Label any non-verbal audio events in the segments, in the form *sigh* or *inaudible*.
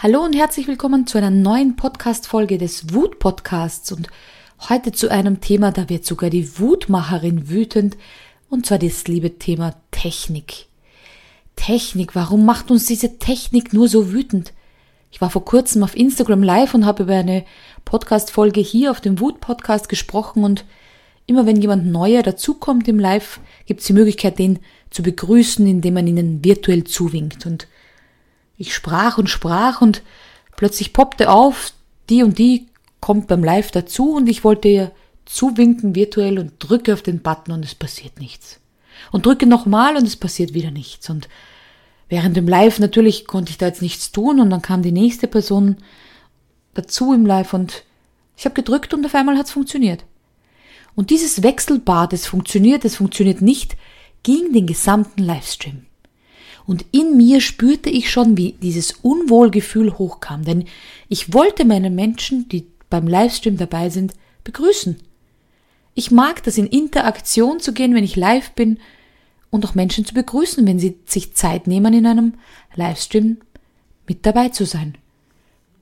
Hallo und herzlich willkommen zu einer neuen Podcast-Folge des Wut-Podcasts und heute zu einem Thema, da wird sogar die Wutmacherin wütend und zwar das liebe Thema Technik. Technik, warum macht uns diese Technik nur so wütend? Ich war vor kurzem auf Instagram live und habe über eine Podcast-Folge hier auf dem Wut-Podcast gesprochen und immer wenn jemand neuer dazukommt im Live, gibt es die Möglichkeit, den zu begrüßen, indem man ihnen virtuell zuwinkt und ich sprach und sprach und plötzlich poppte auf, die und die kommt beim Live dazu und ich wollte ihr zuwinken virtuell und drücke auf den Button und es passiert nichts. Und drücke nochmal und es passiert wieder nichts. Und während dem Live natürlich konnte ich da jetzt nichts tun und dann kam die nächste Person dazu im Live und ich habe gedrückt und auf einmal hat es funktioniert. Und dieses Wechselbad, es funktioniert, es funktioniert nicht, ging den gesamten Livestream. Und in mir spürte ich schon, wie dieses Unwohlgefühl hochkam, denn ich wollte meine Menschen, die beim Livestream dabei sind, begrüßen. Ich mag das in Interaktion zu gehen, wenn ich live bin und auch Menschen zu begrüßen, wenn sie sich Zeit nehmen, in einem Livestream mit dabei zu sein.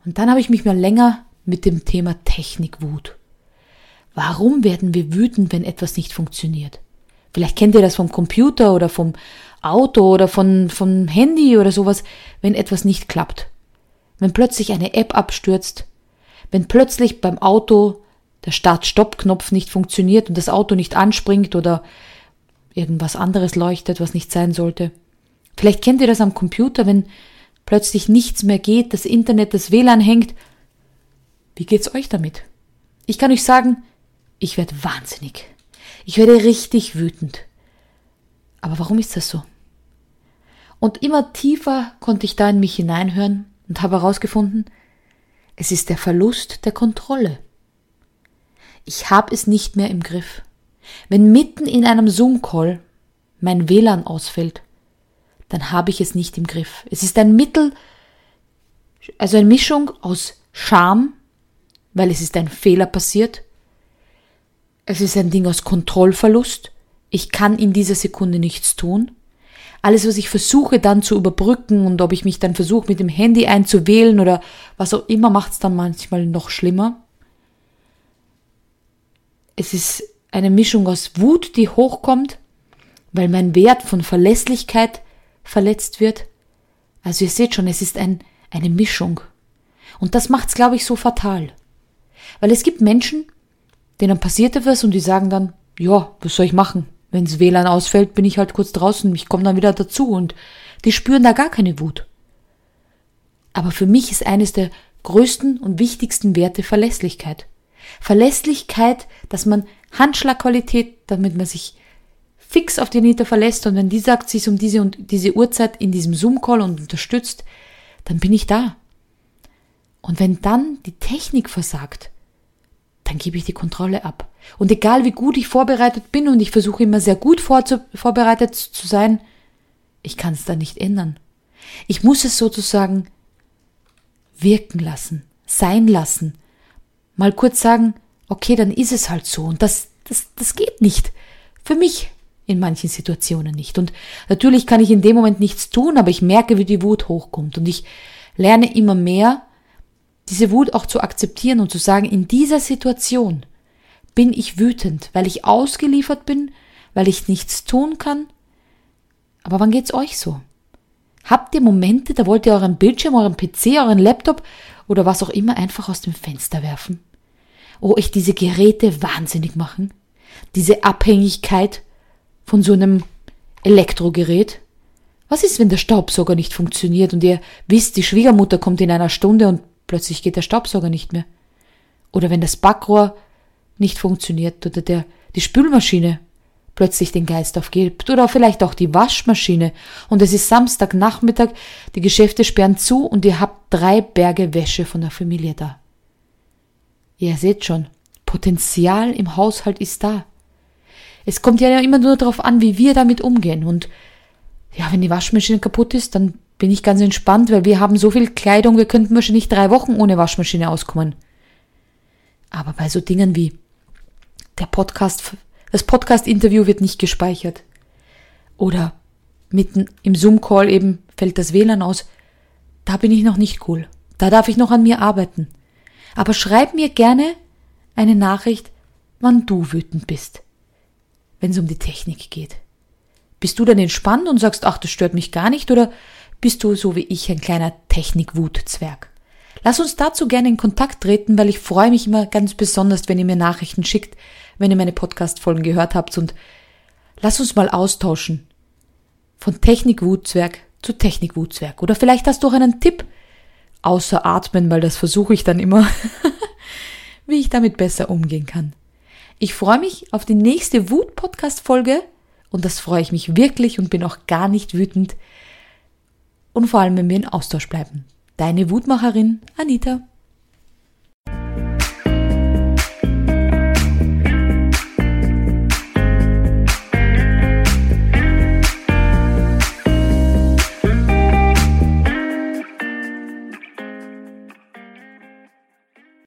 Und dann habe ich mich mal länger mit dem Thema Technikwut. Warum werden wir wütend, wenn etwas nicht funktioniert? Vielleicht kennt ihr das vom Computer oder vom Auto oder von, vom Handy oder sowas, wenn etwas nicht klappt. Wenn plötzlich eine App abstürzt, wenn plötzlich beim Auto der Start-Stopp-Knopf nicht funktioniert und das Auto nicht anspringt oder irgendwas anderes leuchtet, was nicht sein sollte. Vielleicht kennt ihr das am Computer, wenn plötzlich nichts mehr geht, das Internet, das WLAN hängt. Wie geht's euch damit? Ich kann euch sagen, ich werde wahnsinnig. Ich werde richtig wütend. Aber warum ist das so? Und immer tiefer konnte ich da in mich hineinhören und habe herausgefunden, es ist der Verlust der Kontrolle. Ich habe es nicht mehr im Griff. Wenn mitten in einem Zoom-Call mein WLAN ausfällt, dann habe ich es nicht im Griff. Es ist ein Mittel, also eine Mischung aus Scham, weil es ist ein Fehler passiert. Es ist ein Ding aus Kontrollverlust. Ich kann in dieser Sekunde nichts tun alles, was ich versuche dann zu überbrücken und ob ich mich dann versuche mit dem Handy einzuwählen oder was auch immer, macht es dann manchmal noch schlimmer. Es ist eine Mischung aus Wut, die hochkommt, weil mein Wert von Verlässlichkeit verletzt wird. Also ihr seht schon, es ist ein, eine Mischung. Und das macht es, glaube ich, so fatal. Weil es gibt Menschen, denen passiert etwas und die sagen dann, ja, was soll ich machen? Wenns WLAN ausfällt, bin ich halt kurz draußen, ich komme dann wieder dazu und die spüren da gar keine Wut. Aber für mich ist eines der größten und wichtigsten Werte Verlässlichkeit. Verlässlichkeit, dass man Handschlagqualität, damit man sich fix auf die Anita verlässt und wenn die sagt, sie ist um diese und diese Uhrzeit in diesem Zoom-Call und unterstützt, dann bin ich da. Und wenn dann die Technik versagt, dann gebe ich die Kontrolle ab. Und egal wie gut ich vorbereitet bin und ich versuche immer sehr gut vorbereitet zu sein, ich kann es da nicht ändern. Ich muss es sozusagen wirken lassen, sein lassen. Mal kurz sagen, okay, dann ist es halt so. Und das, das, das geht nicht. Für mich in manchen Situationen nicht. Und natürlich kann ich in dem Moment nichts tun, aber ich merke, wie die Wut hochkommt. Und ich lerne immer mehr, diese Wut auch zu akzeptieren und zu sagen, in dieser Situation bin ich wütend, weil ich ausgeliefert bin, weil ich nichts tun kann. Aber wann geht's euch so? Habt ihr Momente, da wollt ihr euren Bildschirm, euren PC, euren Laptop oder was auch immer einfach aus dem Fenster werfen? Oh, euch diese Geräte wahnsinnig machen? Diese Abhängigkeit von so einem Elektrogerät? Was ist, wenn der Staubsauger nicht funktioniert und ihr wisst, die Schwiegermutter kommt in einer Stunde und plötzlich geht der Staubsauger nicht mehr? Oder wenn das Backrohr nicht funktioniert oder der, die Spülmaschine plötzlich den Geist aufgibt oder vielleicht auch die Waschmaschine und es ist Samstagnachmittag, die Geschäfte sperren zu und ihr habt drei Berge Wäsche von der Familie da. Ihr seht schon, Potenzial im Haushalt ist da. Es kommt ja immer nur darauf an, wie wir damit umgehen und ja, wenn die Waschmaschine kaputt ist, dann bin ich ganz entspannt, weil wir haben so viel Kleidung, wir könnten wahrscheinlich drei Wochen ohne Waschmaschine auskommen. Aber bei so Dingen wie der Podcast, das Podcast-Interview wird nicht gespeichert. Oder mitten im Zoom-Call eben fällt das WLAN aus. Da bin ich noch nicht cool. Da darf ich noch an mir arbeiten. Aber schreib mir gerne eine Nachricht, wann du wütend bist, wenn es um die Technik geht. Bist du dann entspannt und sagst, ach, das stört mich gar nicht, oder bist du so wie ich ein kleiner Technikwutzwerg? Lass uns dazu gerne in Kontakt treten, weil ich freue mich immer ganz besonders, wenn ihr mir Nachrichten schickt, wenn ihr meine Podcast-Folgen gehört habt und lass uns mal austauschen. Von Technikwutzwerg zu Technikwutzwerg. Oder vielleicht hast du auch einen Tipp, außer atmen, weil das versuche ich dann immer, *laughs* wie ich damit besser umgehen kann. Ich freue mich auf die nächste Wut-Podcast-Folge und das freue ich mich wirklich und bin auch gar nicht wütend. Und vor allem, wenn wir in Austausch bleiben. Deine Wutmacherin Anita.